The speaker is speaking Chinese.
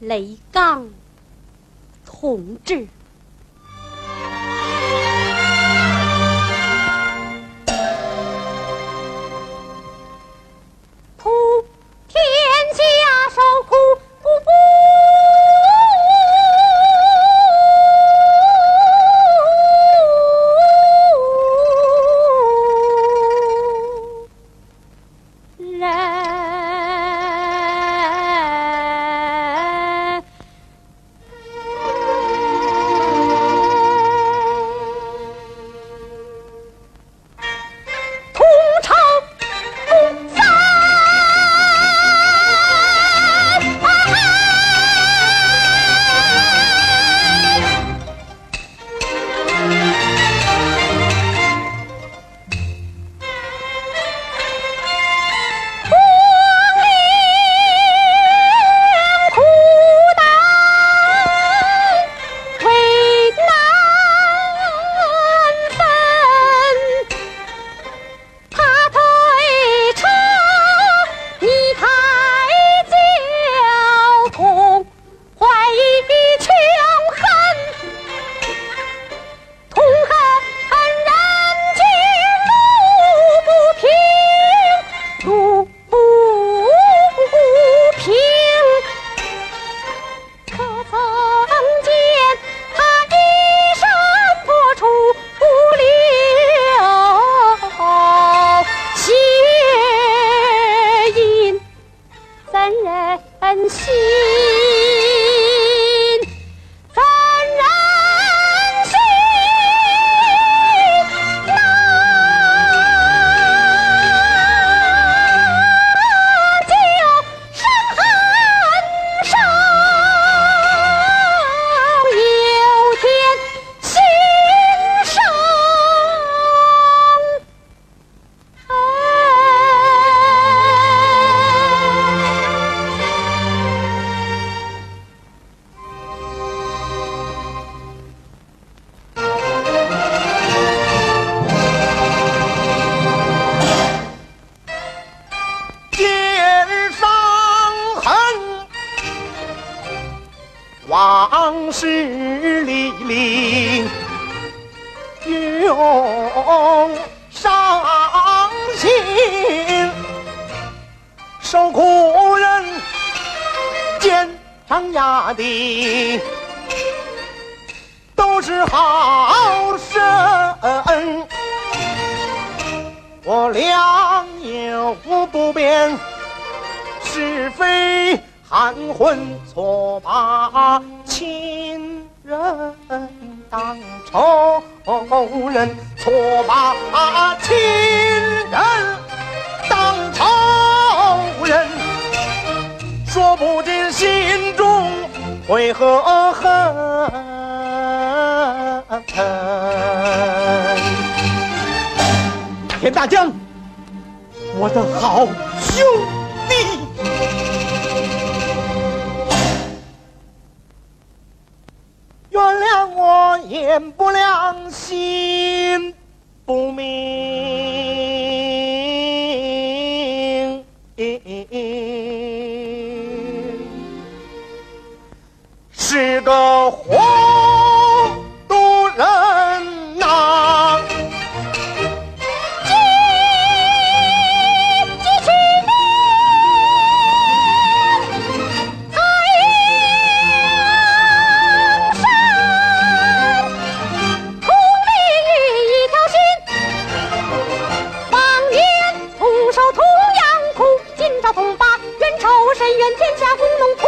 雷刚同志。恩人心往事历历忧伤心受苦人肩上压的都是好人我良友不变是非含混错把亲人当仇人错把亲人当仇人说不尽心中悔和恨田大江我的好兄弟。原谅我眼不亮心不明。是个愿天下工农。